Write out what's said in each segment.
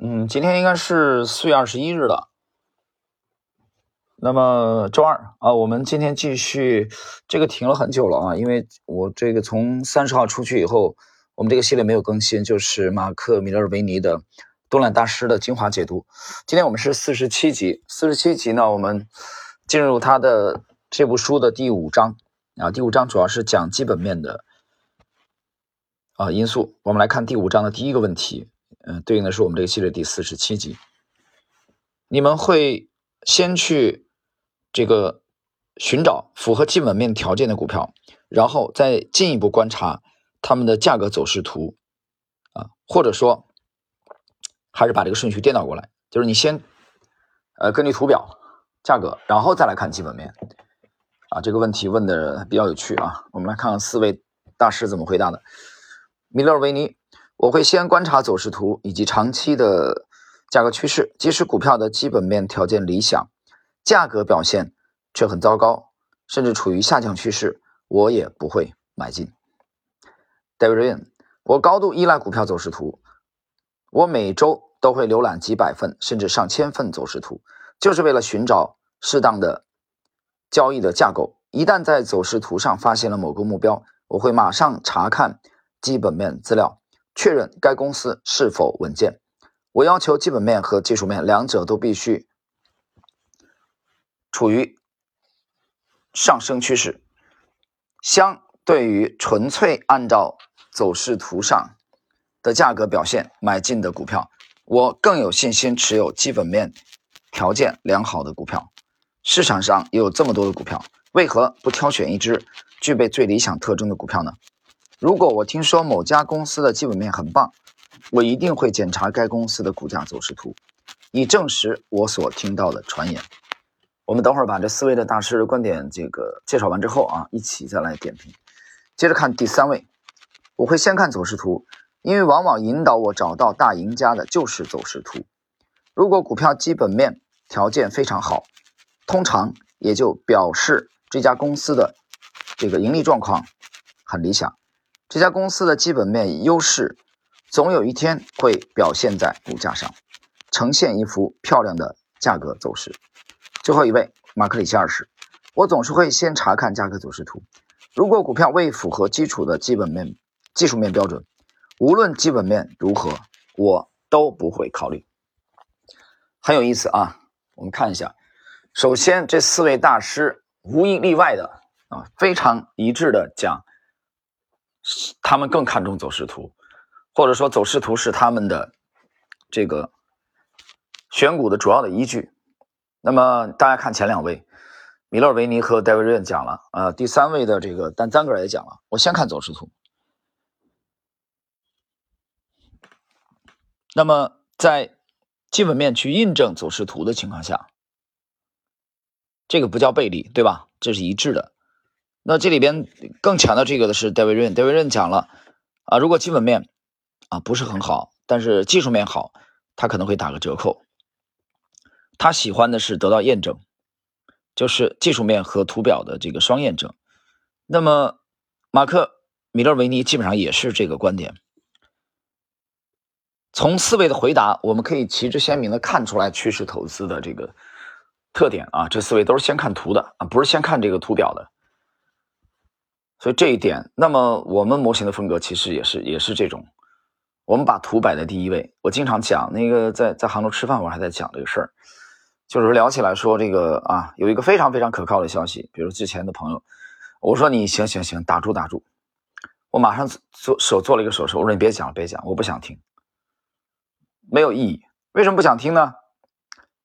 嗯，今天应该是四月二十一日了。那么周二啊，我们今天继续这个停了很久了啊，因为我这个从三十号出去以后，我们这个系列没有更新，就是马克·米勒维尼的多兰大师的精华解读。今天我们是四十七集，四十七集呢，我们进入他的这部书的第五章啊，第五章主要是讲基本面的啊因素。我们来看第五章的第一个问题。嗯，对应的是我们这个系列第四十七集。你们会先去这个寻找符合基本面条件的股票，然后再进一步观察它们的价格走势图啊，或者说还是把这个顺序颠倒过来，就是你先呃根据图表价格，然后再来看基本面啊。这个问题问的比较有趣啊，我们来看看四位大师怎么回答的。米勒维尼。我会先观察走势图以及长期的价格趋势，即使股票的基本面条件理想，价格表现却很糟糕，甚至处于下降趋势，我也不会买进。Davidian，我高度依赖股票走势图，我每周都会浏览几百份甚至上千份走势图，就是为了寻找适当的交易的架构。一旦在走势图上发现了某个目标，我会马上查看基本面资料。确认该公司是否稳健。我要求基本面和技术面两者都必须处于上升趋势。相对于纯粹按照走势图上的价格表现买进的股票，我更有信心持有基本面条件良好的股票。市场上有这么多的股票，为何不挑选一只具备最理想特征的股票呢？如果我听说某家公司的基本面很棒，我一定会检查该公司的股价走势图，以证实我所听到的传言。我们等会儿把这四位的大师的观点这个介绍完之后啊，一起再来点评。接着看第三位，我会先看走势图，因为往往引导我找到大赢家的就是走势图。如果股票基本面条件非常好，通常也就表示这家公司的这个盈利状况很理想。这家公司的基本面优势，总有一天会表现在股价上，呈现一幅漂亮的价格走势。最后一位，马克里奇二世，我总是会先查看价格走势图，如果股票未符合基础的基本面、技术面标准，无论基本面如何，我都不会考虑。很有意思啊，我们看一下，首先这四位大师无一例外的啊，非常一致的讲。他们更看重走势图，或者说走势图是他们的这个选股的主要的依据。那么大家看前两位，米勒维尼和戴维瑞讲了，呃，第三位的这个丹赞格尔也讲了。我先看走势图。那么在基本面去印证走势图的情况下，这个不叫背离，对吧？这是一致的。那这里边更强调这个的是戴维润，戴维润讲了啊，如果基本面啊不是很好，但是技术面好，他可能会打个折扣。他喜欢的是得到验证，就是技术面和图表的这个双验证。那么马克米勒维尼基本上也是这个观点。从四位的回答，我们可以旗帜鲜明的看出来趋势投资的这个特点啊，这四位都是先看图的啊，不是先看这个图表的。所以这一点，那么我们模型的风格其实也是也是这种，我们把图摆在第一位。我经常讲那个在在杭州吃饭，我还在讲这个事儿，就是聊起来说这个啊，有一个非常非常可靠的消息，比如之前的朋友，我说你行行行，打住打住，我马上做手做了一个手势，我说你别讲了别讲，我不想听，没有意义。为什么不想听呢？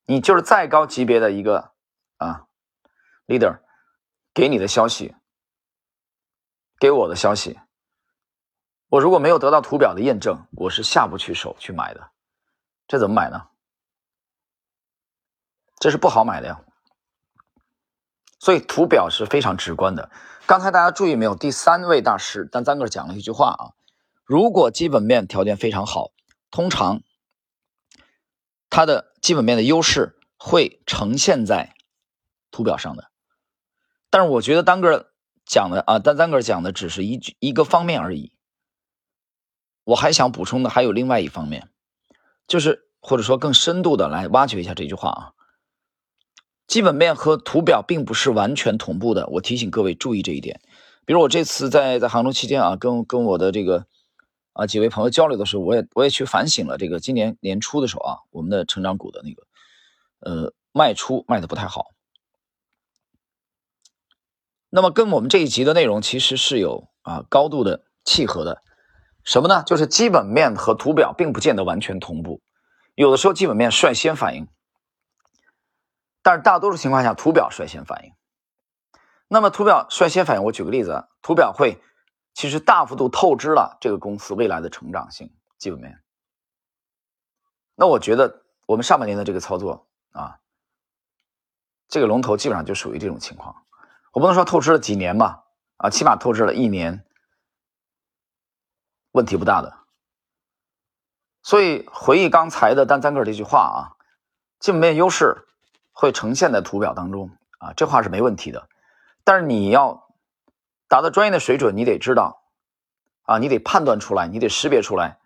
你就是再高级别的一个啊 leader 给你的消息。给我的消息，我如果没有得到图表的验证，我是下不去手去买的。这怎么买呢？这是不好买的呀。所以图表是非常直观的。刚才大家注意没有？第三位大师丹赞格讲了一句话啊：如果基本面条件非常好，通常它的基本面的优势会呈现在图表上的。但是我觉得单个。讲的啊，丹赞格讲的只是一句一个方面而已。我还想补充的还有另外一方面，就是或者说更深度的来挖掘一下这句话啊。基本面和图表并不是完全同步的，我提醒各位注意这一点。比如我这次在在杭州期间啊，跟跟我的这个啊几位朋友交流的时候，我也我也去反省了这个今年年初的时候啊，我们的成长股的那个呃卖出卖的不太好。那么跟我们这一集的内容其实是有啊高度的契合的，什么呢？就是基本面和图表并不见得完全同步，有的时候基本面率先反应，但是大多数情况下图表率先反应。那么图表率先反应，我举个例子，图表会其实大幅度透支了这个公司未来的成长性基本面。那我觉得我们上半年的这个操作啊，这个龙头基本上就属于这种情况。我不能说透支了几年吧，啊，起码透支了一年，问题不大的。所以回忆刚才的单三个这句话啊，基本面优势会呈现在图表当中啊，这话是没问题的。但是你要达到专业的水准，你得知道啊，你得判断出来，你得识别出来，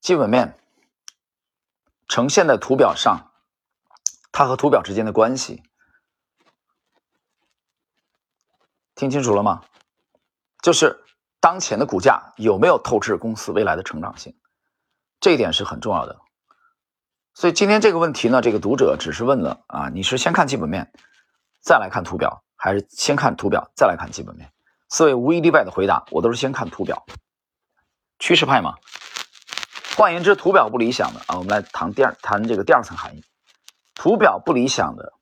基本面呈现在图表上，它和图表之间的关系。听清楚了吗？就是当前的股价有没有透支公司未来的成长性，这一点是很重要的。所以今天这个问题呢，这个读者只是问了啊，你是先看基本面，再来看图表，还是先看图表再来看基本面？四位无一例外的回答，我都是先看图表，趋势派嘛。换言之，图表不理想的啊，我们来谈第二谈这个第二层含义，图表不理想的，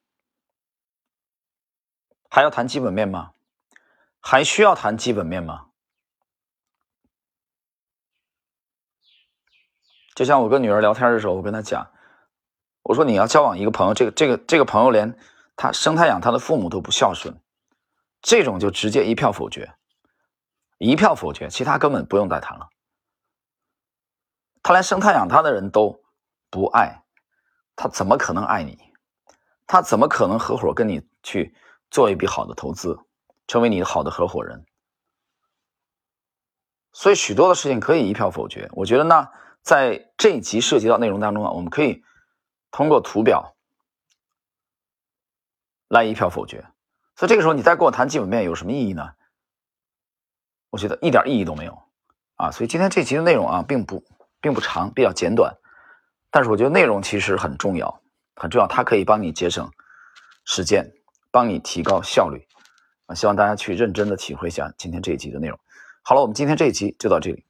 还要谈基本面吗？还需要谈基本面吗？就像我跟女儿聊天的时候，我跟她讲，我说你要交往一个朋友，这个这个这个朋友连他生他养他的父母都不孝顺，这种就直接一票否决，一票否决，其他根本不用再谈了。他连生他养他的人都不爱，他怎么可能爱你？他怎么可能合伙跟你去做一笔好的投资？成为你好的合伙人，所以许多的事情可以一票否决。我觉得呢，在这一集涉及到内容当中啊，我们可以通过图表来一票否决。所以这个时候你再跟我谈基本面有什么意义呢？我觉得一点意义都没有啊。所以今天这集的内容啊，并不并不长，比较简短，但是我觉得内容其实很重要，很重要，它可以帮你节省时间，帮你提高效率。希望大家去认真的体会一下今天这一集的内容。好了，我们今天这一集就到这里。